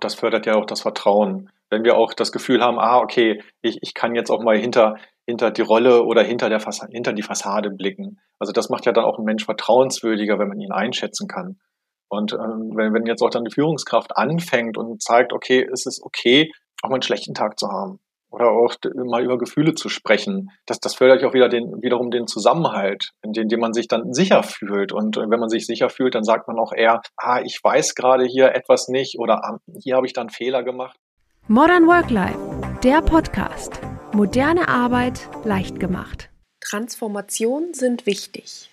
Das fördert ja auch das Vertrauen. Wenn wir auch das Gefühl haben, ah, okay, ich, ich kann jetzt auch mal hinter, hinter die Rolle oder hinter, der Fassade, hinter die Fassade blicken. Also das macht ja dann auch einen Mensch vertrauenswürdiger, wenn man ihn einschätzen kann. Und ähm, wenn, wenn jetzt auch dann die Führungskraft anfängt und zeigt, okay, es ist okay, auch mal einen schlechten Tag zu haben oder auch mal über Gefühle zu sprechen, das, das fördert ja auch wieder den, wiederum den Zusammenhalt, in dem, dem man sich dann sicher fühlt. Und äh, wenn man sich sicher fühlt, dann sagt man auch eher, ah, ich weiß gerade hier etwas nicht oder ah, hier habe ich dann Fehler gemacht. Modern Work Life, der Podcast. Moderne Arbeit leicht gemacht. Transformationen sind wichtig.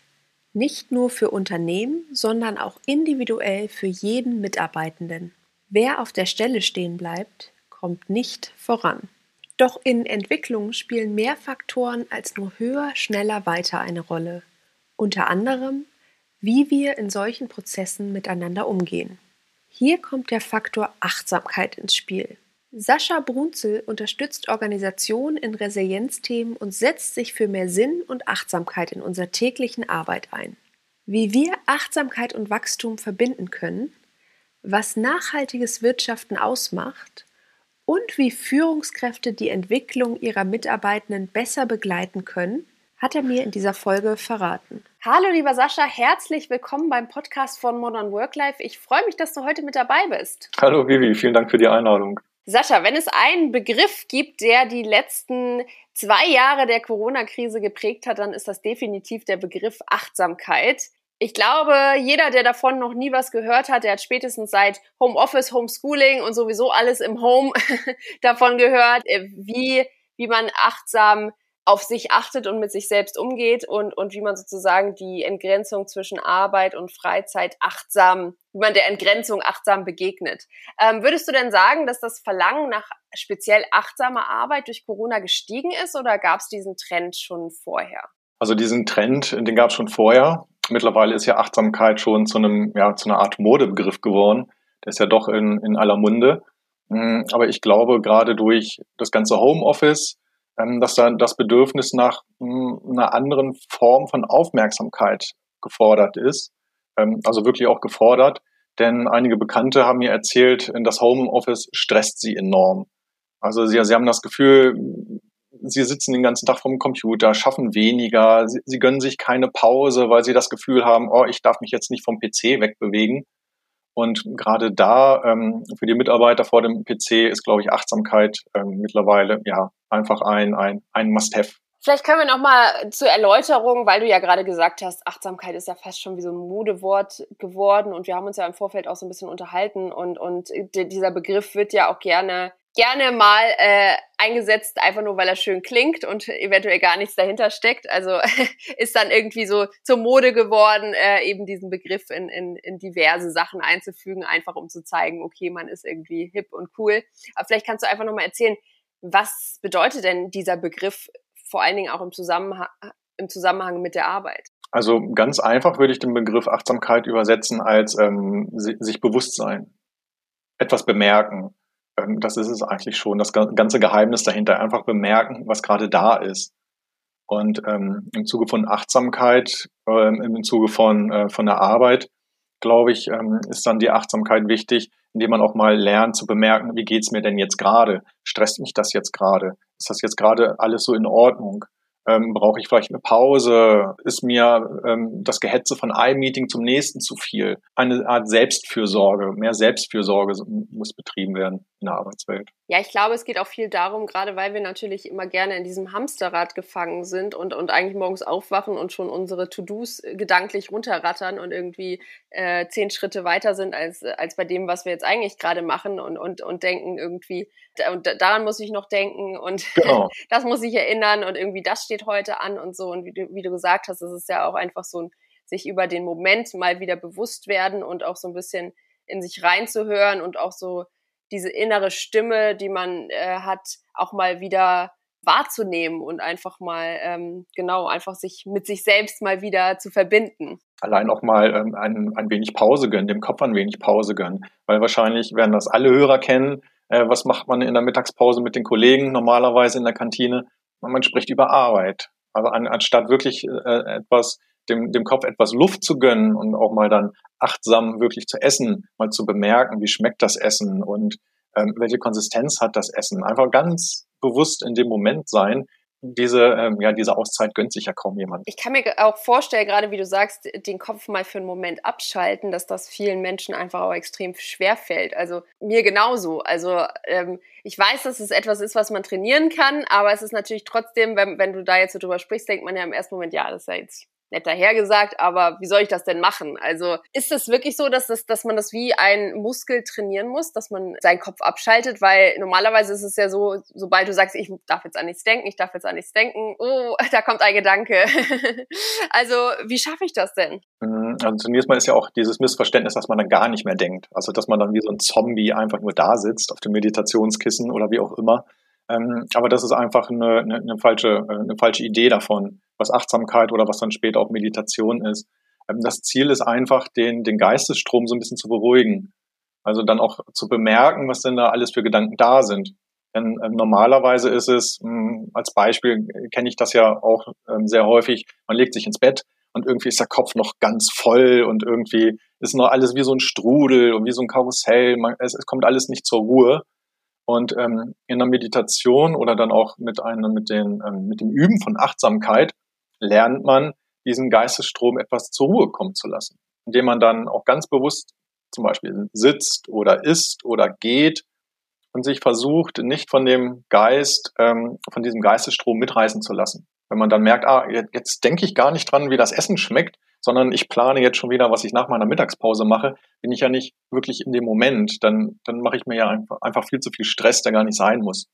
Nicht nur für Unternehmen, sondern auch individuell für jeden Mitarbeitenden. Wer auf der Stelle stehen bleibt, kommt nicht voran. Doch in Entwicklung spielen mehr Faktoren als nur höher, schneller, weiter eine Rolle. Unter anderem, wie wir in solchen Prozessen miteinander umgehen. Hier kommt der Faktor Achtsamkeit ins Spiel. Sascha Brunzel unterstützt Organisationen in Resilienzthemen und setzt sich für mehr Sinn und Achtsamkeit in unserer täglichen Arbeit ein. Wie wir Achtsamkeit und Wachstum verbinden können, was nachhaltiges Wirtschaften ausmacht und wie Führungskräfte die Entwicklung ihrer Mitarbeitenden besser begleiten können, hat er mir in dieser Folge verraten. Hallo lieber Sascha, herzlich willkommen beim Podcast von Modern Work Life. Ich freue mich, dass du heute mit dabei bist. Hallo Vivi, vielen Dank für die Einladung. Sascha, wenn es einen Begriff gibt, der die letzten zwei Jahre der Corona-Krise geprägt hat, dann ist das definitiv der Begriff Achtsamkeit. Ich glaube, jeder, der davon noch nie was gehört hat, der hat spätestens seit Homeoffice, Homeschooling und sowieso alles im Home davon gehört, äh, wie, wie man achtsam auf sich achtet und mit sich selbst umgeht und, und wie man sozusagen die Entgrenzung zwischen Arbeit und Freizeit achtsam, wie man der Entgrenzung achtsam begegnet. Ähm, würdest du denn sagen, dass das Verlangen nach speziell achtsamer Arbeit durch Corona gestiegen ist oder gab es diesen Trend schon vorher? Also diesen Trend, den gab es schon vorher. Mittlerweile ist ja Achtsamkeit schon zu einem, ja, zu einer Art Modebegriff geworden. Der ist ja doch in, in aller Munde. Hm, aber ich glaube, gerade durch das ganze Homeoffice, ähm, dass da das Bedürfnis nach hm, einer anderen Form von Aufmerksamkeit gefordert ist. Ähm, also wirklich auch gefordert. Denn einige Bekannte haben mir erzählt, das Homeoffice stresst sie enorm. Also sie, sie haben das Gefühl, sie sitzen den ganzen Tag vom Computer, schaffen weniger, sie, sie gönnen sich keine Pause, weil sie das Gefühl haben, oh, ich darf mich jetzt nicht vom PC wegbewegen. Und gerade da ähm, für die Mitarbeiter vor dem PC ist, glaube ich, Achtsamkeit ähm, mittlerweile ja einfach ein, ein, ein Must-Have. Vielleicht können wir noch mal zur Erläuterung, weil du ja gerade gesagt hast, Achtsamkeit ist ja fast schon wie so ein Modewort geworden und wir haben uns ja im Vorfeld auch so ein bisschen unterhalten und, und dieser Begriff wird ja auch gerne gerne mal äh, eingesetzt, einfach nur weil er schön klingt und eventuell gar nichts dahinter steckt. Also ist dann irgendwie so zur Mode geworden, äh, eben diesen Begriff in, in, in diverse Sachen einzufügen, einfach um zu zeigen, okay, man ist irgendwie hip und cool. Aber vielleicht kannst du einfach nochmal erzählen, was bedeutet denn dieser Begriff vor allen Dingen auch im Zusammenhang, im Zusammenhang mit der Arbeit? Also ganz einfach würde ich den Begriff Achtsamkeit übersetzen als ähm, sich bewusst sein, etwas bemerken, das ist es eigentlich schon. Das ganze Geheimnis dahinter. Einfach bemerken, was gerade da ist. Und ähm, im Zuge von Achtsamkeit, ähm, im Zuge von, äh, von der Arbeit, glaube ich, ähm, ist dann die Achtsamkeit wichtig, indem man auch mal lernt zu bemerken, wie geht's mir denn jetzt gerade? Stresst mich das jetzt gerade? Ist das jetzt gerade alles so in Ordnung? Ähm, brauche ich vielleicht eine Pause? Ist mir ähm, das Gehetze von einem Meeting zum nächsten zu viel? Eine Art Selbstfürsorge, mehr Selbstfürsorge muss betrieben werden in der Arbeitswelt. Ja, ich glaube, es geht auch viel darum, gerade weil wir natürlich immer gerne in diesem Hamsterrad gefangen sind und, und eigentlich morgens aufwachen und schon unsere To-Dos gedanklich runterrattern und irgendwie äh, zehn Schritte weiter sind als, als bei dem, was wir jetzt eigentlich gerade machen und, und, und denken irgendwie, und daran muss ich noch denken und genau. das muss ich erinnern und irgendwie das steht heute an und so. Und wie du, wie du gesagt hast, es ist ja auch einfach so ein sich über den Moment mal wieder bewusst werden und auch so ein bisschen in sich reinzuhören und auch so diese innere Stimme, die man äh, hat, auch mal wieder wahrzunehmen und einfach mal, ähm, genau, einfach sich mit sich selbst mal wieder zu verbinden. Allein auch mal ähm, ein, ein wenig Pause gönnen, dem Kopf ein wenig Pause gönnen. Weil wahrscheinlich werden das alle Hörer kennen. Äh, was macht man in der Mittagspause mit den Kollegen normalerweise in der Kantine? Man spricht über Arbeit. Also an, anstatt wirklich äh, etwas dem, dem Kopf etwas Luft zu gönnen und auch mal dann achtsam wirklich zu essen, mal zu bemerken, wie schmeckt das Essen und ähm, welche Konsistenz hat das Essen. Einfach ganz bewusst in dem Moment sein, diese, ähm, ja, diese Auszeit gönnt sich ja kaum jemand. Ich kann mir auch vorstellen, gerade wie du sagst, den Kopf mal für einen Moment abschalten, dass das vielen Menschen einfach auch extrem schwer fällt. Also mir genauso. Also ähm, ich weiß, dass es etwas ist, was man trainieren kann, aber es ist natürlich trotzdem, wenn, wenn du da jetzt so drüber sprichst, denkt man ja im ersten Moment, ja, das ist ja jetzt nett dahergesagt, aber wie soll ich das denn machen? Also ist es wirklich so, dass, das, dass man das wie ein Muskel trainieren muss, dass man seinen Kopf abschaltet? Weil normalerweise ist es ja so, sobald du sagst, ich darf jetzt an nichts denken, ich darf jetzt an nichts denken, oh, da kommt ein Gedanke. also wie schaffe ich das denn? Mhm, also zunächst mal ist ja auch dieses Missverständnis, dass man dann gar nicht mehr denkt. Also dass man dann wie so ein Zombie einfach nur da sitzt auf dem Meditationskissen oder wie auch immer. Ähm, aber das ist einfach eine, eine, eine, falsche, äh, eine falsche Idee davon was Achtsamkeit oder was dann später auch Meditation ist. Ähm, das Ziel ist einfach, den, den Geistesstrom so ein bisschen zu beruhigen. Also dann auch zu bemerken, was denn da alles für Gedanken da sind. Denn ähm, normalerweise ist es, mh, hm, als Beispiel kenne ich das ja auch ähm, sehr häufig, man legt sich ins Bett und irgendwie ist der Kopf noch ganz voll und irgendwie ist noch alles wie so ein Strudel und wie so ein Karussell. Man, es, es kommt alles nicht zur Ruhe. Und ähm, in der Meditation oder dann auch mit einem, mit den, ähm, mit dem Üben von Achtsamkeit lernt man, diesen Geistesstrom etwas zur Ruhe kommen zu lassen, indem man dann auch ganz bewusst zum Beispiel sitzt oder isst oder geht und sich versucht, nicht von dem Geist, ähm, von diesem Geistesstrom mitreißen zu lassen. Wenn man dann merkt, ah, jetzt, jetzt denke ich gar nicht dran, wie das Essen schmeckt, sondern ich plane jetzt schon wieder, was ich nach meiner Mittagspause mache, bin ich ja nicht wirklich in dem Moment. Dann, dann mache ich mir ja einfach, viel zu viel Stress, der gar nicht sein muss.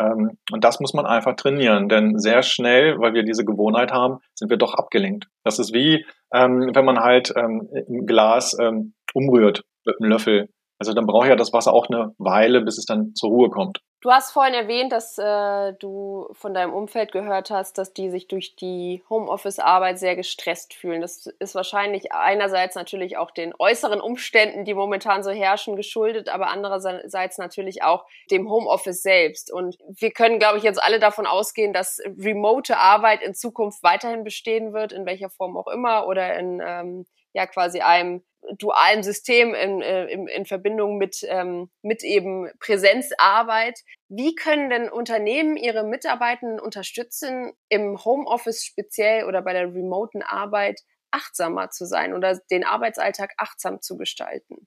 Ähm, und das muss man einfach trainieren, denn sehr schnell, weil wir diese Gewohnheit haben, sind wir doch abgelenkt. Das ist wie, ähm, wenn man halt ähm, ein Glas ähm, umrührt mit einem Löffel. Also dann braucht ja das Wasser auch eine Weile, bis es dann zur Ruhe kommt. Du hast vorhin erwähnt, dass äh, du von deinem Umfeld gehört hast, dass die sich durch die Homeoffice-Arbeit sehr gestresst fühlen. Das ist wahrscheinlich einerseits natürlich auch den äußeren Umständen, die momentan so herrschen, geschuldet, aber andererseits natürlich auch dem Homeoffice selbst. Und wir können, glaube ich, jetzt alle davon ausgehen, dass remote Arbeit in Zukunft weiterhin bestehen wird, in welcher Form auch immer, oder in ähm, ja quasi einem dualen System in, äh, in, in Verbindung mit, ähm, mit eben Präsenzarbeit. Wie können denn Unternehmen ihre Mitarbeitenden unterstützen, im Homeoffice speziell oder bei der remoten Arbeit achtsamer zu sein oder den Arbeitsalltag achtsam zu gestalten?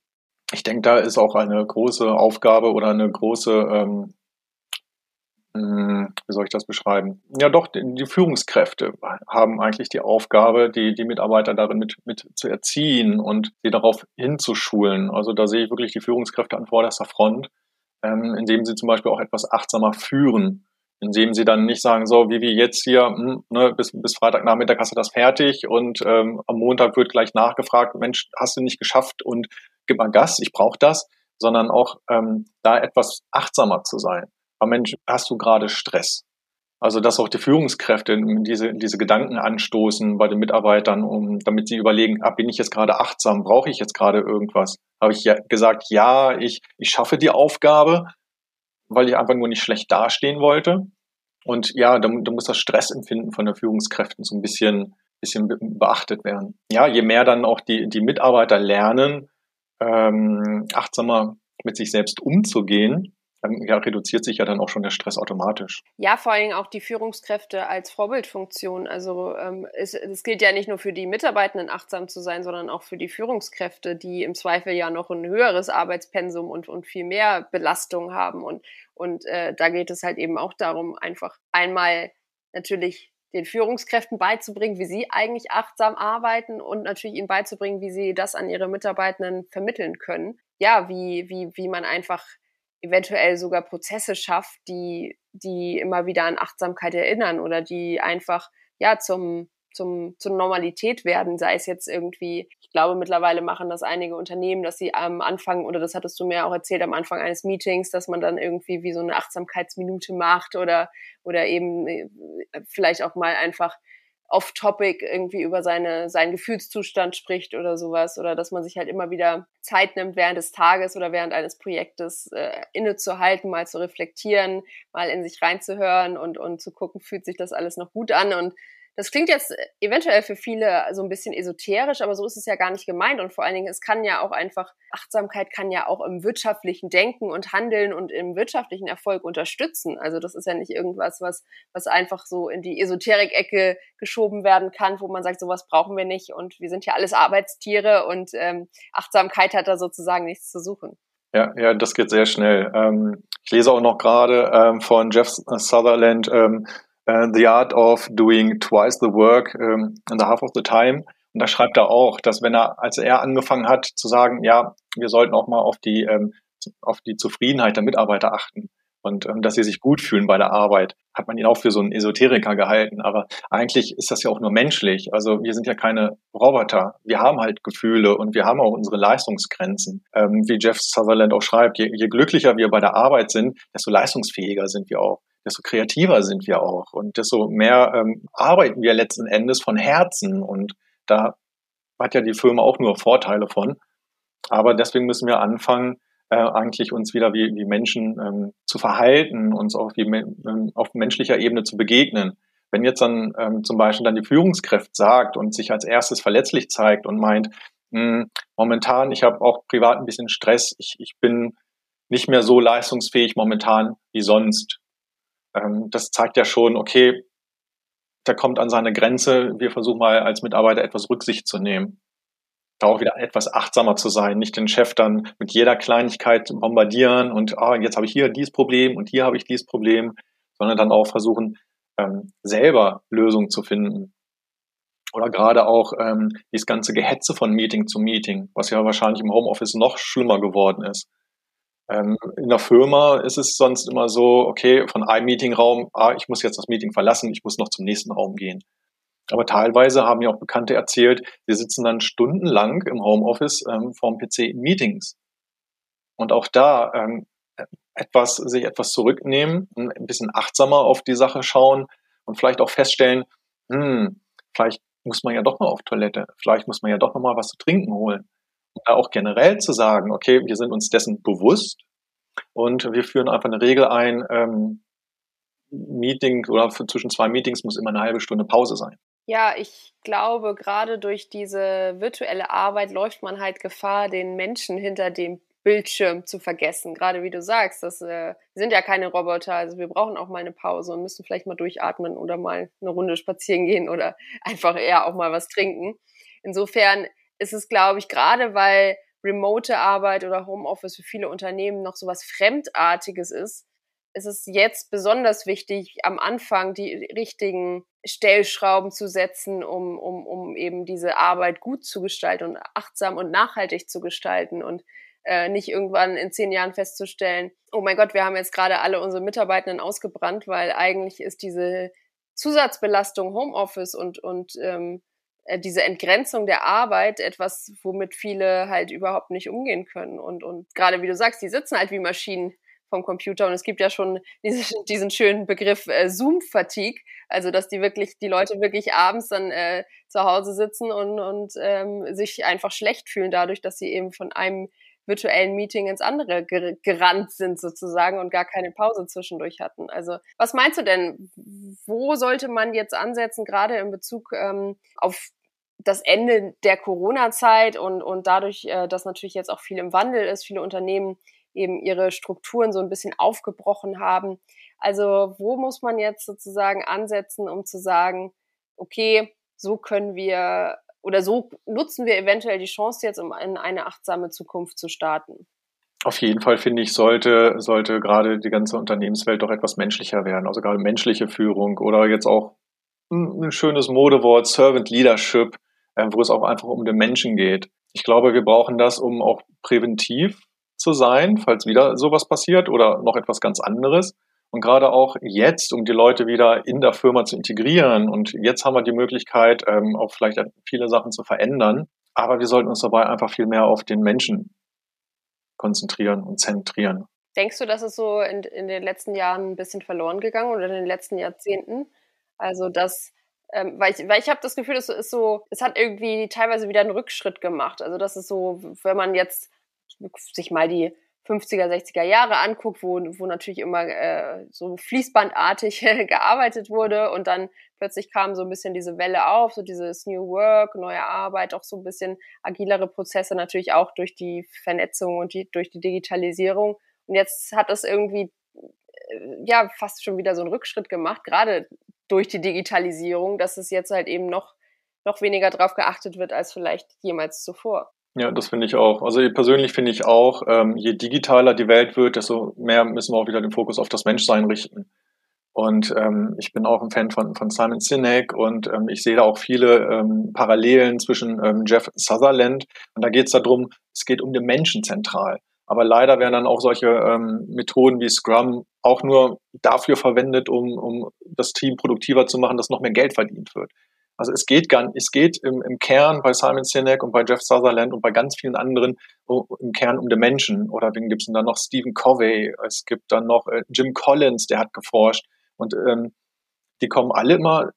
Ich denke, da ist auch eine große Aufgabe oder eine große ähm, hm, wie soll ich das beschreiben? Ja, doch, die, Führungskräfte haben eigentlich die Aufgabe, die, die Mitarbeiter darin mit, mit zu erziehen und sie darauf hinzuschulen. Also da sehe ich wirklich die Führungskräfte an vorderster Front, ähm, indem sie zum Beispiel auch etwas achtsamer führen, indem sie dann nicht sagen, so wie wir jetzt hier, hm, ne, bis, bis Freitagnachmittag hast du das fertig und ähm, am Montag wird gleich nachgefragt, Mensch, hast du nicht geschafft und gib mal Gas, ich brauche das, sondern auch ähm, da etwas achtsamer zu sein aber Mensch, hast du gerade Stress? Also, dass auch die Führungskräfte diese, diese Gedanken anstoßen bei den Mitarbeitern, um, damit sie überlegen, ah, bin ich jetzt gerade achtsam? Brauche ich jetzt gerade irgendwas? Habe ich ja gesagt, ja, ich, ich schaffe die Aufgabe, weil ich einfach nur nicht schlecht dastehen wollte. Und ja, da, da muss das Stressempfinden von den Führungskräften so ein bisschen, bisschen beachtet werden. Ja, je mehr dann auch die, die Mitarbeiter lernen, ähm, achtsamer mit sich selbst umzugehen, dann ja, reduziert sich ja dann auch schon der Stress automatisch. Ja, vor Dingen auch die Führungskräfte als Vorbildfunktion. Also ähm, es, es gilt ja nicht nur für die Mitarbeitenden achtsam zu sein, sondern auch für die Führungskräfte, die im Zweifel ja noch ein höheres Arbeitspensum und, und viel mehr Belastung haben. Und, und äh, da geht es halt eben auch darum, einfach einmal natürlich den Führungskräften beizubringen, wie sie eigentlich achtsam arbeiten und natürlich ihnen beizubringen, wie sie das an ihre Mitarbeitenden vermitteln können. Ja, wie, wie, wie man einfach eventuell sogar Prozesse schafft, die, die immer wieder an Achtsamkeit erinnern oder die einfach ja zum, zum, zur Normalität werden, sei es jetzt irgendwie, ich glaube, mittlerweile machen das einige Unternehmen, dass sie am Anfang, oder das hattest du mir auch erzählt, am Anfang eines Meetings, dass man dann irgendwie wie so eine Achtsamkeitsminute macht oder, oder eben äh, vielleicht auch mal einfach off-topic irgendwie über seine, seinen Gefühlszustand spricht oder sowas oder dass man sich halt immer wieder Zeit nimmt während des Tages oder während eines Projektes äh, innezuhalten, mal zu reflektieren, mal in sich reinzuhören und, und zu gucken, fühlt sich das alles noch gut an? Und Das klingt jetzt eventuell für viele so ein bisschen esoterisch, aber so ist es ja gar nicht gemeint. Und vor allen Dingen, es kann ja auch einfach, Achtsamkeit kann ja auch im wirtschaftlichen Denken und Handeln und im wirtschaftlichen Erfolg unterstützen. Also das ist ja nicht irgendwas, was, was einfach so in die Esoterik-Ecke geschoben werden kann, wo man sagt, sowas brauchen wir nicht und wir sind ja alles Arbeitstiere und ähm, Achtsamkeit hat da sozusagen nichts zu suchen. Ja, ja, das geht sehr schnell. Ähm, ich lese auch noch gerade ähm, von Jeff Sutherland, ähm, The Art of Doing Twice the Work um, in the Half of the Time. Und da schreibt er auch, dass wenn er, als er angefangen hat zu sagen, ja, wir sollten auch mal auf die, ähm, auf die Zufriedenheit der Mitarbeiter achten und ähm, dass sie sich gut fühlen bei der Arbeit, hat man ihn auch für so einen Esoteriker gehalten. Aber eigentlich ist das ja auch nur menschlich. Also wir sind ja keine Roboter. Wir haben halt Gefühle und wir haben auch unsere Leistungsgrenzen. Ähm, wie Jeff Sutherland auch schreibt, je, je glücklicher wir bei der Arbeit sind, desto leistungsfähiger sind wir auch desto kreativer sind wir auch und desto mehr ähm, arbeiten wir letzten Endes von Herzen und da hat ja die Firma auch nur Vorteile von. Aber deswegen müssen wir anfangen, äh, eigentlich uns wieder wie, wie Menschen ähm, zu verhalten, uns auch wie ähm, auf menschlicher Ebene zu begegnen. Wenn jetzt dann ähm, zum Beispiel dann die Führungskraft sagt und sich als erstes verletzlich zeigt und meint, mh, hm, momentan, ich habe auch privat ein bisschen Stress, ich, ich bin nicht mehr so leistungsfähig momentan wie sonst ähm, das zeigt ja schon, okay, der kommt an seine Grenze. Wir versuchen mal als Mitarbeiter etwas Rücksicht zu nehmen. Da auch wieder etwas achtsamer zu sein, nicht den Chef dann mit jeder Kleinigkeit bombardieren und ah, jetzt habe ich hier dieses Problem und hier habe ich dieses Problem, sondern dann auch versuchen, ähm, selber Lösungen zu finden. Oder gerade auch ähm, dieses ganze Gehetze von Meeting zu Meeting, was ja wahrscheinlich im Homeoffice noch schlimmer geworden ist. Ähm, in der Firma ist es sonst immer so, okay, von einem Meetingraum, ah, ich muss jetzt das Meeting verlassen, ich muss noch zum nächsten Raum gehen. Aber teilweise haben mir auch Bekannte erzählt, sie sitzen dann stundenlang im Homeoffice ähm, vorm PC in Meetings. Und auch da ähm, etwas, sich etwas zurücknehmen, ein bisschen achtsamer auf die Sache schauen und vielleicht auch feststellen, hm, vielleicht muss man ja doch mal auf Toilette, vielleicht muss man ja doch noch mal was zu trinken holen auch generell zu sagen, okay, wir sind uns dessen bewusst und wir führen einfach eine Regel ein, ähm, Meeting oder zwischen zwei Meetings muss immer eine halbe Stunde Pause sein. Ja, ich glaube, gerade durch diese virtuelle Arbeit läuft man halt Gefahr, den Menschen hinter dem Bildschirm zu vergessen. Gerade wie du sagst, das äh, sind ja keine Roboter, also wir brauchen auch mal eine Pause und müssen vielleicht mal durchatmen oder mal eine Runde spazieren gehen oder einfach eher auch mal was trinken. Insofern ist es, glaube ich, gerade weil remote Arbeit oder Homeoffice für viele Unternehmen noch so was Fremdartiges ist, ist es jetzt besonders wichtig, am Anfang die richtigen Stellschrauben zu setzen, um, um, um eben diese Arbeit gut zu gestalten und achtsam und nachhaltig zu gestalten und äh, nicht irgendwann in zehn Jahren festzustellen, oh mein Gott, wir haben jetzt gerade alle unsere Mitarbeitenden ausgebrannt, weil eigentlich ist diese Zusatzbelastung Homeoffice und, und ähm, äh, diese Entgrenzung der Arbeit etwas, womit viele halt überhaupt nicht umgehen können. Und, und gerade wie du sagst, die sitzen halt wie Maschinen vom Computer und es gibt ja schon diesen, diesen schönen Begriff äh, Zoom-Fatigue, also dass die wirklich, die Leute wirklich abends dann äh, zu Hause sitzen und, und ähm, sich einfach schlecht fühlen dadurch, dass sie eben von einem virtuellen Meeting ins andere ger gerannt sind sozusagen und gar keine Pause zwischendurch hatten. Also was meinst du denn, wo sollte man jetzt ansetzen, gerade in Bezug ähm, auf das Ende der Corona-Zeit und, und dadurch, äh, dass natürlich jetzt auch viel im Wandel ist, viele Unternehmen eben ihre Strukturen so ein bisschen aufgebrochen haben. Also wo muss man jetzt sozusagen ansetzen, um zu sagen, okay, so können wir oder so nutzen wir eventuell die Chance jetzt, um in eine achtsame Zukunft zu starten? Auf jeden Fall finde ich, sollte, sollte gerade die ganze Unternehmenswelt doch etwas menschlicher werden. Also gerade menschliche Führung oder jetzt auch ein schönes Modewort, Servant Leadership wo es auch einfach um den Menschen geht. Ich glaube, wir brauchen das, um auch präventiv zu sein, falls wieder sowas passiert oder noch etwas ganz anderes. Und gerade auch jetzt, um die Leute wieder in der Firma zu integrieren. Und jetzt haben wir die Möglichkeit, ähm, auch vielleicht viele Sachen zu verändern. Aber wir sollten uns dabei einfach viel mehr auf den Menschen konzentrieren und zentrieren. Denkst du, dass es so in, in den letzten Jahren ein bisschen verloren gegangen oder in den letzten Jahrzehnten? Also, dass ähm, weil ich, weil ich habe das Gefühl, es ist so, es hat irgendwie teilweise wieder einen Rückschritt gemacht. Also das ist so, wenn man jetzt sich mal die 50er, 60er Jahre anguckt, wo, wo natürlich immer äh, so fließbandartig gearbeitet wurde und dann plötzlich kam so ein bisschen diese Welle auf, so dieses New Work, neue Arbeit, auch so ein bisschen agilere Prozesse, natürlich auch durch die Vernetzung und die, durch die Digitalisierung. Und jetzt hat das irgendwie äh, ja fast schon wieder so einen Rückschritt gemacht, gerade durch die Digitalisierung, dass es jetzt halt eben noch, noch weniger drauf geachtet wird als vielleicht jemals zuvor. Ja, das finde ich auch. Also persönlich finde ich auch, ähm, je digitaler die Welt wird, desto mehr müssen wir auch wieder den Fokus auf das Menschsein richten. Und ähm, ich bin auch ein Fan von, von Simon Sinek und ähm, ich sehe da auch viele ähm, Parallelen zwischen ähm, Jeff Sutherland. Und da geht es darum, es geht um den Menschen zentral. Aber leider werden dann auch solche ähm, Methoden wie Scrum auch nur dafür verwendet, um, um das Team produktiver zu machen, dass noch mehr Geld verdient wird. Also es geht gar, es geht im, im Kern bei Simon Sinek und bei Jeff Sutherland und bei ganz vielen anderen im Kern um den Menschen. Oder wen gibt es dann noch Stephen Covey? Es gibt dann noch äh, Jim Collins, der hat geforscht. Und ähm, die kommen alle immer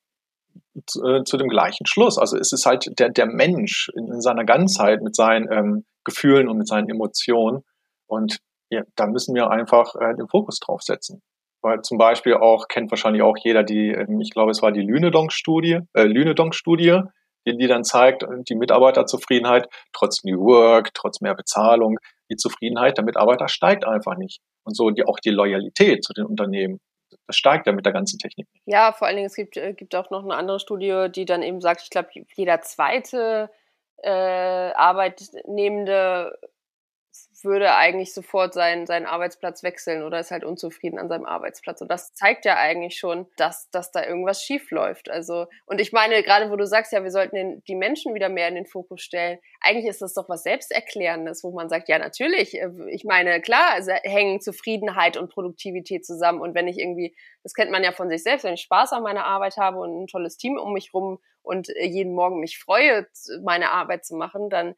zu, äh, zu dem gleichen Schluss. Also es ist halt der, der Mensch in, in seiner Ganzheit mit seinen ähm, Gefühlen und mit seinen Emotionen. Und ja, da müssen wir einfach äh, den Fokus drauf setzen weil zum Beispiel auch, kennt wahrscheinlich auch jeder die, ähm, ich glaube, es war die Lünedonk-Studie, äh, Lünedonk-Studie, die, die dann zeigt, die Mitarbeiterzufriedenheit, trotz New Work, trotz mehr Bezahlung, die Zufriedenheit der Mitarbeiter steigt einfach nicht. Und so die, auch die Loyalität zu den Unternehmen, das steigt ja mit der ganzen Technik. Ja, vor allen Dingen, es gibt, äh, gibt auch noch eine andere Studie, die dann eben sagt, ich glaube, jeder zweite äh, Arbeitnehmende würde eigentlich sofort seinen, seinen Arbeitsplatz wechseln oder ist halt unzufrieden an seinem Arbeitsplatz. Und das zeigt ja eigentlich schon, dass, dass da irgendwas schief läuft. Also, und ich meine, gerade wo du sagst, ja, wir sollten den, die Menschen wieder mehr in den Fokus stellen, eigentlich ist das doch was Selbsterklärendes, wo man sagt, ja, natürlich, äh, ich meine, klar, also hängen Zufriedenheit und Produktivität zusammen. Und wenn ich irgendwie, das kennt man ja von sich selbst, wenn ich Spaß an meiner Arbeit habe und ein tolles Team um mich rum und äh, jeden Morgen mich freue, meine Arbeit zu machen, dann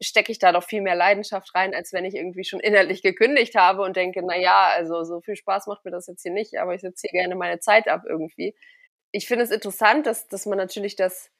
stecke ich da doch viel mehr Leidenschaft rein, als wenn ich irgendwie schon innerlich gekündigt habe und denke, na ja, also so viel Spaß macht mir das jetzt hier nicht, aber ich sitze hier gerne meine Zeit ab irgendwie. Ich finde es interessant, dass, dass man natürlich das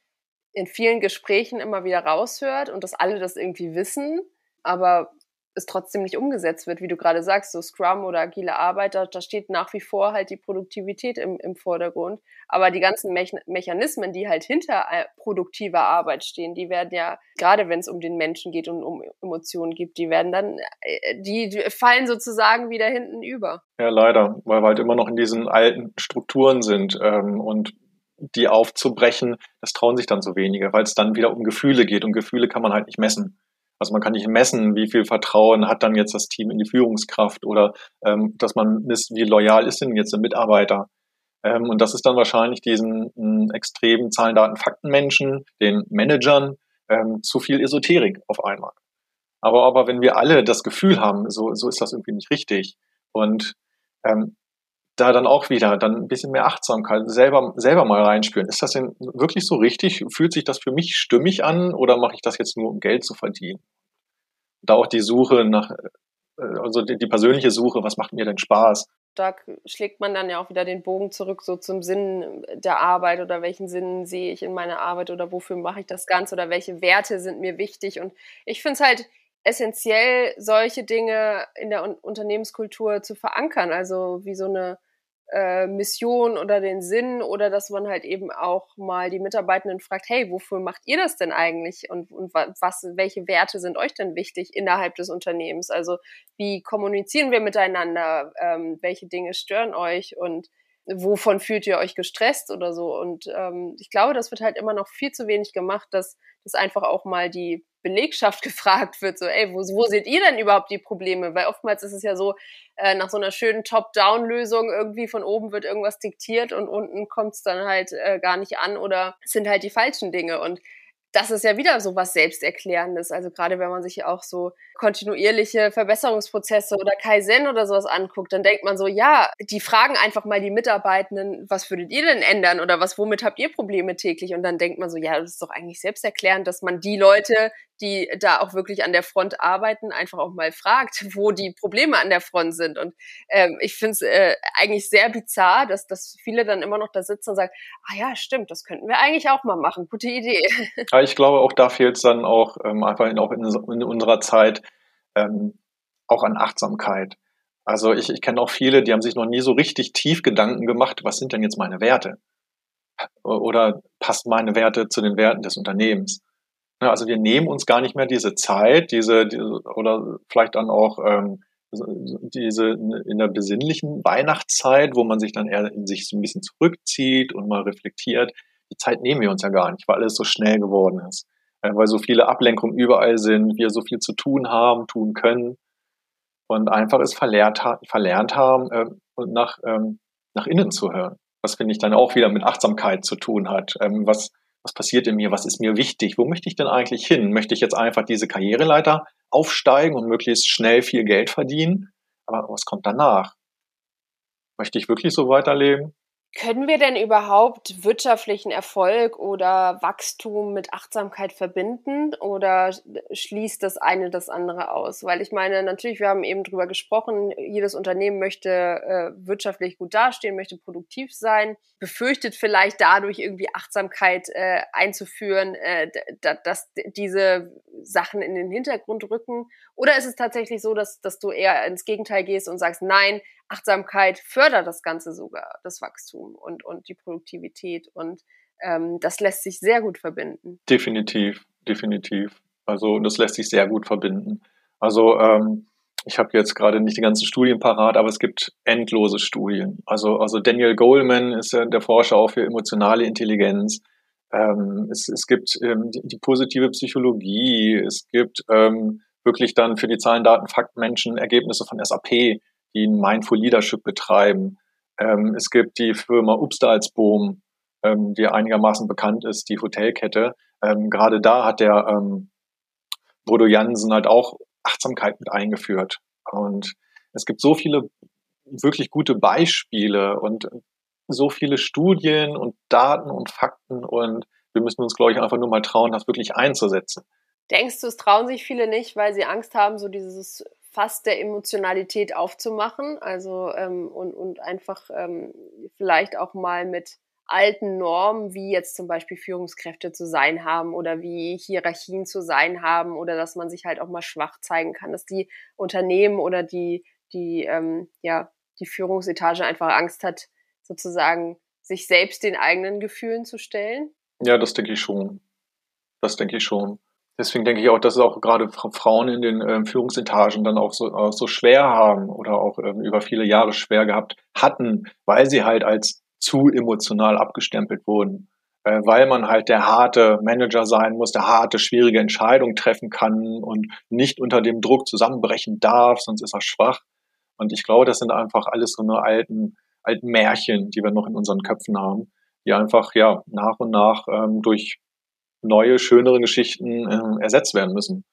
in vielen Gesprächen immer wieder raushört und dass alle das irgendwie wissen, aber es trotzdem nicht umgesetzt wird, wie du gerade sagst, so Scrum oder agile Arbeit, da, da steht nach wie vor halt die Produktivität im, im Vordergrund. Aber die ganzen Me Mechanismen, die halt hinter äh, produktiver Arbeit stehen, die werden ja, gerade wenn es um den Menschen geht und um Emotionen gibt, die werden dann, äh, die, die fallen sozusagen wieder hinten über. Ja, leider, weil wir halt immer noch in diesen alten Strukturen sind ähm, und die aufzubrechen, das trauen sich dann so wenige, weil es dann wieder um Gefühle geht und Gefühle kann man halt nicht messen. Also man kann nicht messen, wie viel Vertrauen hat dann jetzt das Team in die Führungskraft oder ähm, dass man misst, wie loyal ist denn jetzt der Mitarbeiter. Ähm, und das ist dann wahrscheinlich diesen ähm, extremen Zahlen, Daten, Fakten-Menschen, den Managern, ähm, zu viel Esoterik auf einmal. Aber, aber wenn wir alle das Gefühl haben, so, so ist das irgendwie nicht richtig. Und ähm, da dann auch wieder dann ein bisschen mehr Achtsamkeit, selber, selber mal reinspüren. Ist das denn wirklich so richtig? Fühlt sich das für mich stimmig an oder mache ich das jetzt nur, um Geld zu verdienen? Da auch die Suche nach, äh, also die, die persönliche Suche, was macht mir denn Spaß? Da schlägt man dann ja auch wieder den Bogen zurück so zum Sinn der Arbeit oder welchen Sinn sehe ich in meiner Arbeit oder wofür mache ich das Ganze oder welche Werte sind mir wichtig. Und ich finde es halt essentiell, solche Dinge in der Unternehmenskultur zu verankern. Also wie so eine äh, Mission oder den Sinn oder dass man halt eben auch mal die Mitarbeitenden fragt, hey, wofür macht ihr das denn eigentlich und, und was, welche Werte sind euch denn wichtig innerhalb des Unternehmens? Also wie kommunizieren wir miteinander? Ähm, welche Dinge stören euch und wovon fühlt ihr euch gestresst oder so? Und ähm, ich glaube, das wird halt immer noch viel zu wenig gemacht, dass, dass einfach auch mal die Belegschaft gefragt wird, so, ey, wo, wo seht ihr denn überhaupt die Probleme? Weil oftmals ist es ja so, äh, nach so einer schönen Top-Down-Lösung irgendwie von oben wird irgendwas diktiert und unten kommt es dann halt äh, gar nicht an oder sind halt die falschen Dinge. Und das ist ja wieder so was Selbsterklärendes. Also gerade wenn man sich auch so kontinuierliche Verbesserungsprozesse oder Kaizen oder sowas anguckt, dann denkt man so, ja, die fragen einfach mal die Mitarbeitenden, was würdet ihr denn ändern oder was, womit habt ihr Probleme täglich? Und dann denkt man so, ja, das ist doch eigentlich selbsterklärend, dass man die Leute, die da auch wirklich an der Front arbeiten, einfach auch mal fragt, wo die Probleme an der Front sind. Und ähm, ich finde es äh, eigentlich sehr bizarr, dass, dass viele dann immer noch da sitzen und sagen, ah ja, stimmt, das könnten wir eigentlich auch mal machen. Gute Idee. Ja, ich glaube, auch da fehlt es dann auch ähm, einfach in, auch in, in unserer Zeit ähm, auch an Achtsamkeit. Also ich, ich kenne auch viele, die haben sich noch nie so richtig tief Gedanken gemacht, was sind denn jetzt meine Werte? Oder passt meine Werte zu den Werten des Unternehmens? Also wir nehmen uns gar nicht mehr diese Zeit, diese, diese oder vielleicht dann auch ähm, diese in der besinnlichen Weihnachtszeit, wo man sich dann eher in sich so ein bisschen zurückzieht und mal reflektiert. Die Zeit nehmen wir uns ja gar nicht, weil alles so schnell geworden ist, äh, weil so viele Ablenkungen überall sind, wir so viel zu tun haben, tun können und einfach es verlernt, verlernt haben, äh, nach, ähm, nach innen zu hören. Was finde ich dann auch wieder mit Achtsamkeit zu tun hat. Ähm, was, was passiert in mir? Was ist mir wichtig? Wo möchte ich denn eigentlich hin? Möchte ich jetzt einfach diese Karriereleiter aufsteigen und möglichst schnell viel Geld verdienen? Aber was kommt danach? Möchte ich wirklich so weiterleben? Können wir denn überhaupt wirtschaftlichen Erfolg oder Wachstum mit Achtsamkeit verbinden oder schließt das eine das andere aus? Weil ich meine, natürlich, wir haben eben drüber gesprochen, jedes Unternehmen möchte äh, wirtschaftlich gut dastehen, möchte produktiv sein, befürchtet vielleicht dadurch irgendwie Achtsamkeit äh, einzuführen, äh, dass diese Sachen in den Hintergrund rücken. Oder ist es tatsächlich so, dass, dass du eher ins Gegenteil gehst und sagst, nein, Achtsamkeit fördert das Ganze sogar, das Wachstum und, und die Produktivität. Und ähm, das lässt sich sehr gut verbinden. Definitiv, definitiv. Also das lässt sich sehr gut verbinden. Also ähm, ich habe jetzt gerade nicht die ganzen Studien parat, aber es gibt endlose Studien. Also, also Daniel Goleman ist ja der Forscher auch für emotionale Intelligenz. Ähm, es, es gibt ähm, die, die, positive Psychologie. Es gibt ähm, wirklich dann für die Zahlen, Daten, Fakten Menschen Ergebnisse von SAP, die ein Mindful Leadership betreiben. Ähm, es gibt die Firma Upstalsboom, ähm, die einigermaßen bekannt ist, die Hotelkette. Ähm, gerade da hat der ähm, Bodo Jansen halt auch Achtsamkeit mit eingeführt. Und es gibt so viele wirklich gute Beispiele und so viele Studien und Daten und Fakten und wir müssen uns, glaube ich, einfach nur mal trauen, das wirklich einzusetzen. Denkst du, es trauen sich viele nicht, weil sie Angst haben, so dieses Fass der Emotionalität aufzumachen, also ähm, und, und einfach ähm, vielleicht auch mal mit alten Normen, wie jetzt zum Beispiel Führungskräfte zu sein haben oder wie Hierarchien zu sein haben oder dass man sich halt auch mal schwach zeigen kann, dass die Unternehmen oder die, die, ähm, ja, die Führungsetage einfach Angst hat, sozusagen sich selbst den eigenen Gefühlen zu stellen? Ja, das denke ich schon. Das denke ich schon. Deswegen denke ich auch, dass es auch gerade Frauen in den ähm, Führungsetagen dann auch so, auch so schwer haben oder auch ähm, über viele Jahre schwer gehabt hatten, weil sie halt als zu emotional abgestempelt wurden. Äh, weil man halt der harte Manager sein muss, der harte, schwierige Entscheidung treffen kann und nicht unter dem Druck zusammenbrechen darf, sonst ist er schwach. Und ich glaube, das sind einfach alles so eine alten, alten Märchen, die wir noch in unseren Köpfen haben, die einfach ja nach und nach ähm, durch neue, schönere Geschichten äh, ersetzt werden müssen.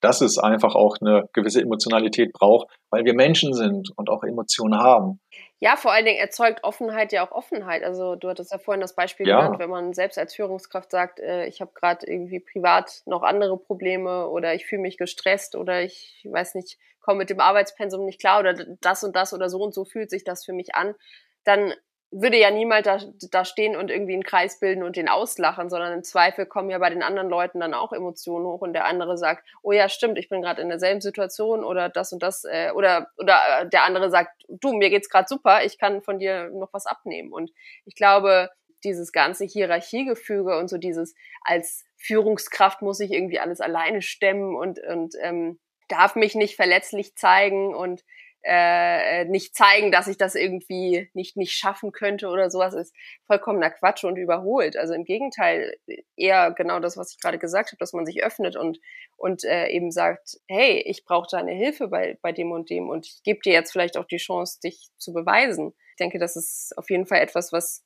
Dass es einfach auch eine gewisse Emotionalität braucht, weil wir Menschen sind und auch Emotionen haben. Ja, vor allen Dingen erzeugt Offenheit ja auch Offenheit. Also du hattest ja vorhin das Beispiel ja. genannt, wenn man selbst als Führungskraft sagt, äh, ich habe gerade irgendwie privat noch andere Probleme oder ich fühle mich gestresst oder ich weiß nicht, komme mit dem Arbeitspensum nicht klar oder das und das oder so und so fühlt sich das für mich an, dann würde ja niemand da, da stehen und irgendwie einen Kreis bilden und den auslachen, sondern im Zweifel kommen ja bei den anderen Leuten dann auch Emotionen hoch und der andere sagt, oh ja, stimmt, ich bin gerade in derselben Situation oder das und das äh, oder oder äh, der andere sagt, du, mir geht's gerade super, ich kann von dir noch was abnehmen. Und ich glaube, dieses ganze Hierarchiegefüge und so dieses als Führungskraft muss ich irgendwie alles alleine stemmen und und ähm, darf mich nicht verletzlich zeigen und äh, nicht zeigen, dass ich das irgendwie nicht nicht schaffen könnte oder sowas ist vollkommener Quatsch und überholt. Also im Gegenteil eher genau das, was ich gerade gesagt habe, dass man sich öffnet und und äh, eben sagt, hey, ich brauche deine Hilfe bei bei dem und dem und ich gebe dir jetzt vielleicht auch die Chance, dich zu beweisen. Ich denke, das ist auf jeden Fall etwas, was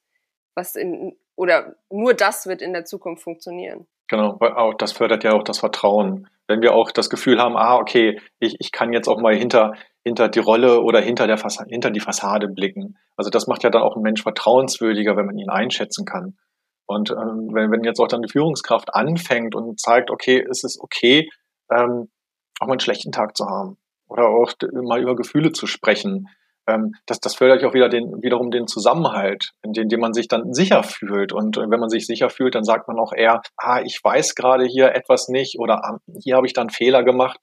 was in oder nur das wird in der Zukunft funktionieren. Genau, auch das fördert ja auch das Vertrauen. Wenn wir auch das Gefühl haben, ah, okay, ich, ich kann jetzt auch mal hinter, hinter die Rolle oder hinter, der Fassade, hinter die Fassade blicken. Also das macht ja dann auch einen Mensch vertrauenswürdiger, wenn man ihn einschätzen kann. Und ähm, wenn, wenn jetzt auch dann die Führungskraft anfängt und zeigt, okay, es ist okay, ähm, auch mal einen schlechten Tag zu haben oder auch mal über Gefühle zu sprechen, ähm, das, das fördert ja auch wieder den, wiederum den Zusammenhalt, in dem, dem man sich dann sicher fühlt. Und äh, wenn man sich sicher fühlt, dann sagt man auch eher, ah, ich weiß gerade hier etwas nicht oder ah, hier habe ich dann Fehler gemacht.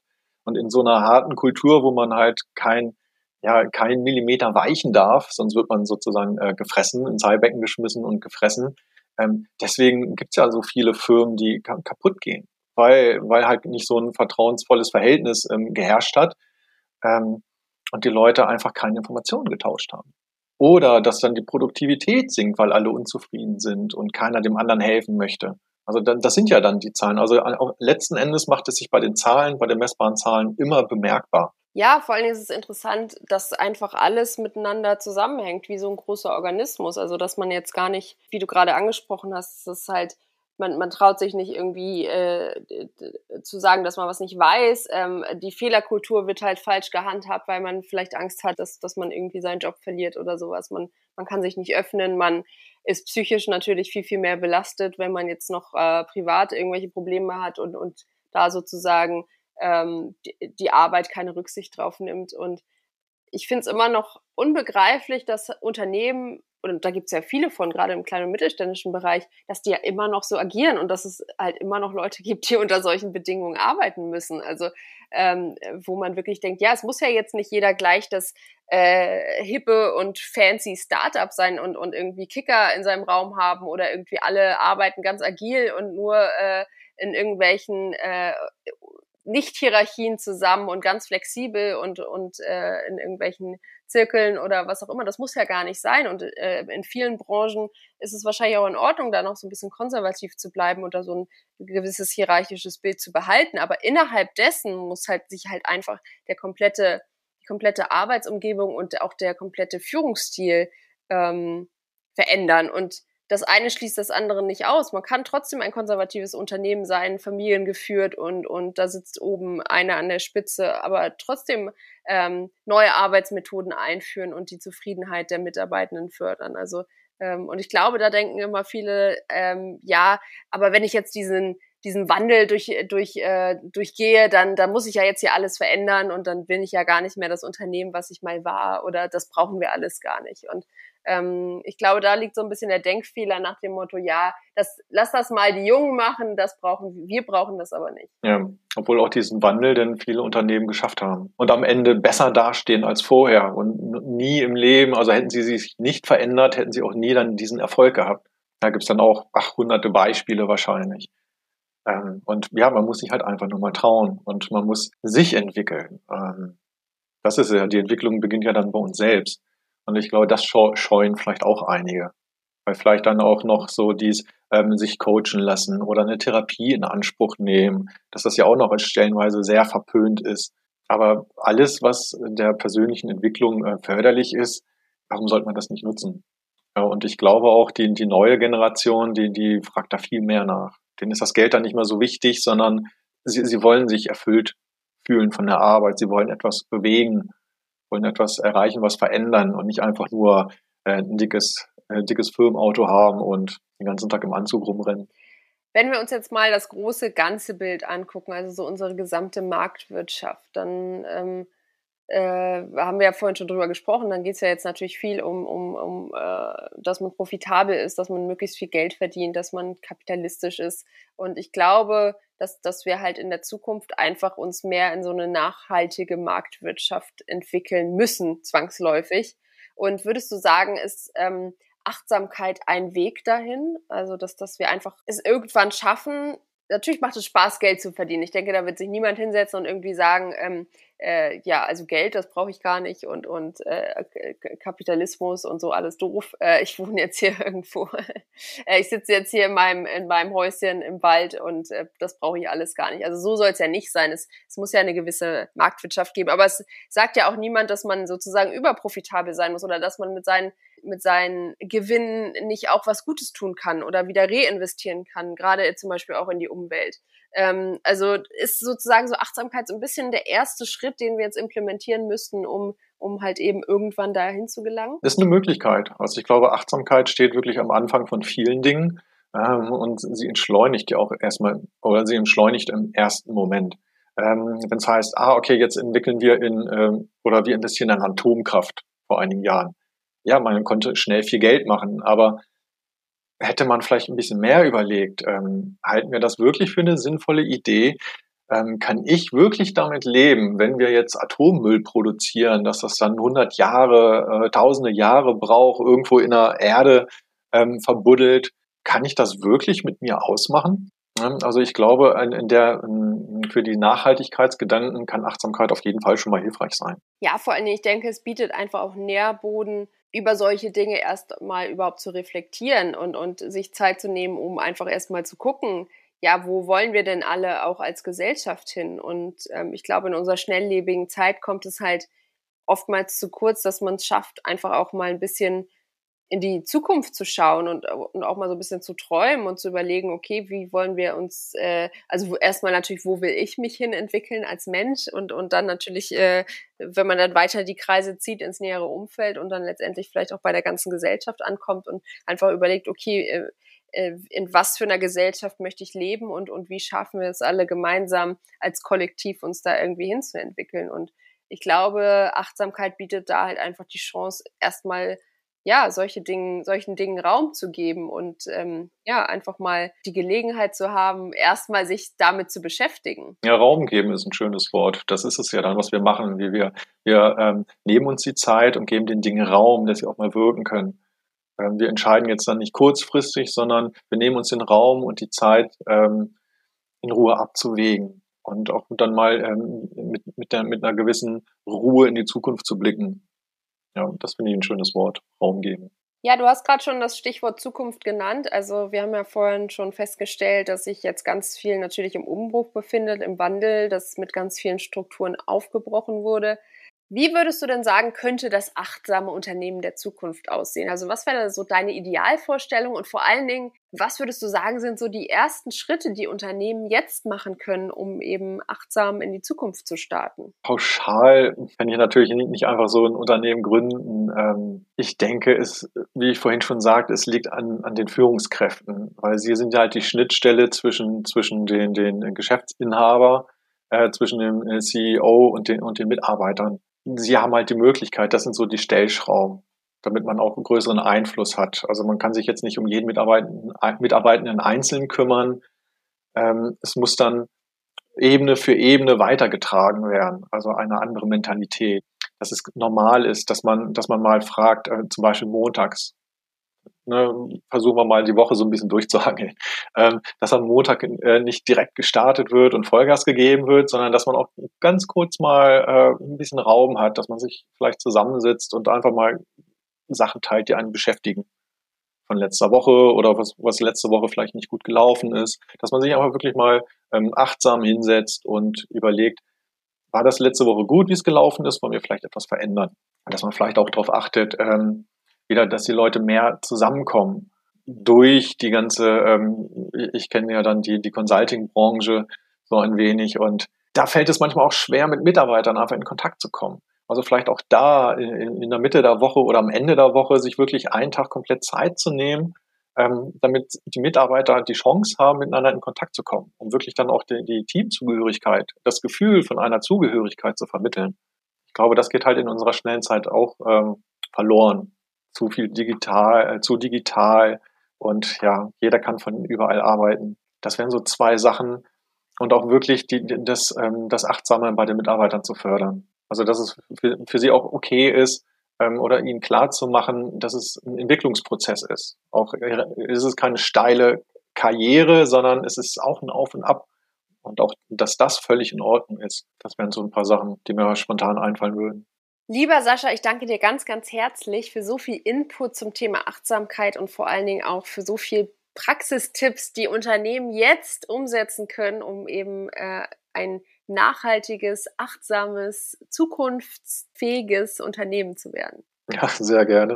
Und in so einer harten Kultur, wo man halt kein, ja, keinen Millimeter weichen darf, sonst wird man sozusagen äh, gefressen, ins Heilbecken geschmissen und gefressen. Ähm, deswegen gibt's ja so viele Firmen, die ka kaputt gehen, weil, weil halt nicht so ein vertrauensvolles Verhältnis ähm, geherrscht hat ähm, und die Leute einfach keine Informationen getauscht haben. Oder dass dann die Produktivität sinkt, weil alle unzufrieden sind und keiner dem anderen helfen möchte. Also das sind ja dann die Zahlen. Also letzten Endes macht es sich bei den Zahlen, bei den messbaren Zahlen immer bemerkbar. Ja, vor allen Dingen ist es interessant, dass einfach alles miteinander zusammenhängt, wie so ein großer Organismus. Also dass man jetzt gar nicht, wie du gerade angesprochen hast, das ist halt man, man traut sich nicht irgendwie äh, zu sagen, dass man was nicht weiß. Ähm, die Fehlerkultur wird halt falsch gehandhabt, weil man vielleicht Angst hat, dass, dass man irgendwie seinen Job verliert oder sowas. Man, man kann sich nicht öffnen, man ist psychisch natürlich viel, viel mehr belastet, wenn man jetzt noch äh, privat irgendwelche Probleme hat und, und da sozusagen ähm, die, die Arbeit keine Rücksicht drauf nimmt. Und ich finde es immer noch unbegreiflich, dass Unternehmen und da gibt es ja viele von, gerade im kleinen und mittelständischen Bereich, dass die ja immer noch so agieren und dass es halt immer noch Leute gibt, die unter solchen Bedingungen arbeiten müssen. Also ähm, wo man wirklich denkt, ja, es muss ja jetzt nicht jeder gleich das äh, hippe und fancy Startup sein und, und irgendwie Kicker in seinem Raum haben oder irgendwie alle arbeiten ganz agil und nur äh, in irgendwelchen äh, nicht-Hierarchien zusammen und ganz flexibel und, und äh, in irgendwelchen Zirkeln oder was auch immer. Das muss ja gar nicht sein. Und äh, in vielen Branchen ist es wahrscheinlich auch in Ordnung, da noch so ein bisschen konservativ zu bleiben oder so ein gewisses hierarchisches Bild zu behalten. Aber innerhalb dessen muss halt sich halt einfach der komplette, die komplette Arbeitsumgebung und auch der komplette Führungsstil ähm, verändern. Und das eine schließt das andere nicht aus. Man kann trotzdem ein konservatives Unternehmen sein, familiengeführt und, und da sitzt oben einer an der Spitze, aber trotzdem ähm, neue Arbeitsmethoden einführen und die Zufriedenheit der Mitarbeitenden fördern. Also ähm, und ich glaube, da denken immer viele, ähm, ja, aber wenn ich jetzt diesen diesen Wandel durch, durch, äh, durchgehe, dann, dann muss ich ja jetzt hier alles verändern und dann bin ich ja gar nicht mehr das Unternehmen, was ich mal war oder das brauchen wir alles gar nicht. Und ähm, ich glaube, da liegt so ein bisschen der Denkfehler nach dem Motto, ja, das, lass das mal die Jungen machen, das brauchen wir, brauchen das aber nicht. Ja, obwohl auch diesen Wandel denn viele Unternehmen geschafft haben und am Ende besser dastehen als vorher und nie im Leben, also hätten sie sich nicht verändert, hätten sie auch nie dann diesen Erfolg gehabt. Da gibt's dann auch ach, hunderte Beispiele wahrscheinlich. Ähm, und ja, man muss sich halt einfach nur mal trauen und man muss sich entwickeln. Ähm, das ist ja, die Entwicklung beginnt ja dann bei uns selbst. Und ich glaube, das scheuen vielleicht auch einige. Weil vielleicht dann auch noch so dies ähm, sich coachen lassen oder eine Therapie in Anspruch nehmen, dass das ja auch noch stellenweise sehr verpönt ist. Aber alles, was der persönlichen Entwicklung äh, förderlich ist, warum sollte man das nicht nutzen? Ja, und ich glaube auch, die, die neue Generation, die, die fragt da viel mehr nach. Denen ist das Geld dann nicht mehr so wichtig, sondern sie, sie wollen sich erfüllt fühlen von der Arbeit. Sie wollen etwas bewegen wollen etwas erreichen, was verändern und nicht einfach nur äh, ein dickes, ein dickes Firmenauto haben und den ganzen Tag im Anzug rumrennen. Wenn wir uns jetzt mal das große ganze Bild angucken, also so unsere gesamte Marktwirtschaft, dann ähm, äh, haben wir ja vorhin schon drüber gesprochen, dann geht es ja jetzt natürlich viel um, um, um äh, dass man profitabel ist, dass man möglichst viel Geld verdient, dass man kapitalistisch ist. Und ich glaube, dass, dass wir halt in der Zukunft einfach uns mehr in so eine nachhaltige Marktwirtschaft entwickeln müssen, zwangsläufig. Und würdest du sagen, ist ähm, Achtsamkeit ein Weg dahin? Also, dass, dass wir einfach es irgendwann schaffen, natürlich macht es Spaß, Geld zu verdienen. Ich denke, da wird sich niemand hinsetzen und irgendwie sagen, ähm, äh, ja, also Geld, das brauche ich gar nicht und, und äh, Kapitalismus und so alles doof. Äh, ich wohne jetzt hier irgendwo. äh, ich sitze jetzt hier in meinem, in meinem Häuschen im Wald und äh, das brauche ich alles gar nicht. Also so soll es ja nicht sein. Es, es muss ja eine gewisse Marktwirtschaft geben. Aber es sagt ja auch niemand, dass man sozusagen überprofitabel sein muss oder dass man mit seinen mit seinen Gewinnen nicht auch was Gutes tun kann oder wieder reinvestieren kann, gerade zum Beispiel auch in die Umwelt. Ähm, also ist sozusagen so Achtsamkeit so ein bisschen der erste Schritt, den wir jetzt implementieren müssten, um, um halt eben irgendwann dahin zu gelangen? Das ist eine Möglichkeit. Also ich glaube, Achtsamkeit steht wirklich am Anfang von vielen Dingen ähm, und sie entschleunigt ja auch erstmal oder sie entschleunigt im ersten Moment. Ähm, Wenn es heißt, ah, okay, jetzt entwickeln wir in ähm, oder wir investieren in Atomkraft vor einigen Jahren ja, man konnte schnell viel Geld machen, aber hätte man vielleicht ein bisschen mehr überlegt, ähm, halten wir das wirklich für eine sinnvolle Idee, ähm, kann ich wirklich damit leben, wenn wir jetzt Atommüll produzieren, dass das dann 100 Jahre, äh, tausende Jahre braucht, irgendwo in der Erde ähm, verbuddelt, kann ich das wirklich mit mir ausmachen? Also ich glaube, in der, für die Nachhaltigkeitsgedanken kann Achtsamkeit auf jeden Fall schon mal hilfreich sein. Ja, vor Dingen, ich denke, es bietet einfach auch Nährboden, über solche Dinge erst mal überhaupt zu reflektieren und, und sich Zeit zu nehmen, um einfach erst mal zu gucken, ja, wo wollen wir denn alle auch als Gesellschaft hin? Und ähm, ich glaube, in unserer schnelllebigen Zeit kommt es halt oftmals zu kurz, dass man es schafft, einfach auch mal ein bisschen in die Zukunft zu schauen und, und auch mal so ein bisschen zu träumen und zu überlegen, okay, wie wollen wir uns, äh, also erstmal natürlich, wo will ich mich hin entwickeln als Mensch und, und dann natürlich, äh, wenn man dann weiter die Kreise zieht ins nähere Umfeld und dann letztendlich vielleicht auch bei der ganzen Gesellschaft ankommt und einfach überlegt, okay, äh, äh, in was für einer Gesellschaft möchte ich leben und, und wie schaffen wir es alle gemeinsam als Kollektiv uns da irgendwie hinzuentwickeln. Und ich glaube, Achtsamkeit bietet da halt einfach die Chance, erstmal ja, solche Dingen, solchen Dingen Raum zu geben und ähm, ja, einfach mal die Gelegenheit zu haben, erstmal sich damit zu beschäftigen. Ja, Raum geben ist ein schönes Wort. Das ist es ja dann, was wir machen. Wir, wir, wir ähm, nehmen uns die Zeit und geben den Dingen Raum, dass sie auch mal wirken können. Ähm, wir entscheiden jetzt dann nicht kurzfristig, sondern wir nehmen uns den Raum und die Zeit, ähm, in Ruhe abzuwägen und auch dann mal ähm, mit, mit, der, mit einer gewissen Ruhe in die Zukunft zu blicken. Ja, das finde ich ein schönes Wort, Raum geben. Ja, du hast gerade schon das Stichwort Zukunft genannt. Also wir haben ja vorhin schon festgestellt, dass sich jetzt ganz viel natürlich im Umbruch befindet, im Wandel, dass mit ganz vielen Strukturen aufgebrochen wurde. Wie würdest du denn sagen, könnte das achtsame Unternehmen der Zukunft aussehen? Also was wäre so deine Idealvorstellung und vor allen Dingen, was würdest du sagen, sind so die ersten Schritte, die Unternehmen jetzt machen können, um eben achtsam in die Zukunft zu starten? Pauschal kann ich natürlich nicht einfach so ein Unternehmen gründen. Ähm, ich denke, es, wie ich vorhin schon sagte, es liegt an, an den Führungskräften, weil sie sind ja halt die Schnittstelle zwischen, zwischen den, den Geschäftsinhaber, äh, zwischen dem äh, CEO und den, und den Mitarbeitern sie haben halt die Möglichkeit, das sind so die Stellschrauben, damit man auch einen größeren Einfluss hat. Also man kann sich jetzt nicht um jeden Mitarbeitenden, einzeln kümmern. Ähm, es muss dann Ebene für Ebene weitergetragen werden, also eine andere Mentalität. Dass es normal ist, dass man, dass man mal fragt, äh, zum Beispiel montags, ne, versuchen wir mal die Woche so ein bisschen durchzuhangeln, ähm, dass am Montag äh, nicht direkt gestartet wird und Vollgas gegeben wird, sondern dass man auch ganz kurz mal äh, ein bisschen Raum hat, dass man sich vielleicht zusammensitzt und einfach mal Sachen teilt, die einen beschäftigen. Von letzter Woche oder was, was letzte Woche vielleicht nicht gut gelaufen ist, dass man sich einfach wirklich mal ähm, achtsam hinsetzt und überlegt, war das letzte Woche gut, wie es gelaufen ist, wollen wir vielleicht etwas verändern? Dass man vielleicht auch darauf achtet, ähm, wieder, dass die Leute mehr zusammenkommen durch die ganze, ähm, ich kenne ja dann die, die Consulting-Branche so ein wenig und da fällt es manchmal auch schwer, mit Mitarbeitern einfach in Kontakt zu kommen. Also vielleicht auch da in, in der Mitte der Woche oder am Ende der Woche sich wirklich einen Tag komplett Zeit zu nehmen, ähm, damit die Mitarbeiter die Chance haben, miteinander in Kontakt zu kommen, um wirklich dann auch die, die Teamzugehörigkeit, das Gefühl von einer Zugehörigkeit zu vermitteln. Ich glaube, das geht halt in unserer schnellen Zeit auch ähm, verloren zu viel digital, äh, zu digital und ja, jeder kann von überall arbeiten. Das wären so zwei Sachen und auch wirklich die, das, ähm, das Achtsame bei den Mitarbeitern zu fördern. Also dass es für, für sie auch okay ist ähm, oder ihnen klar zu machen, dass es ein Entwicklungsprozess ist. Auch äh, ist es keine steile Karriere, sondern es ist auch ein Auf und Ab und auch, dass das völlig in Ordnung ist. Das wären so ein paar Sachen, die mir spontan einfallen würden. Lieber Sascha, ich danke dir ganz, ganz herzlich für so viel Input zum Thema Achtsamkeit und vor allen Dingen auch für so viel Praxistipps, die Unternehmen jetzt umsetzen können, um eben äh, ein nachhaltiges, achtsames, zukunftsfähiges Unternehmen zu werden. Ja, sehr gerne.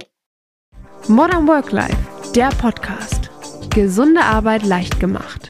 Modern Work Life, der Podcast. Gesunde Arbeit leicht gemacht.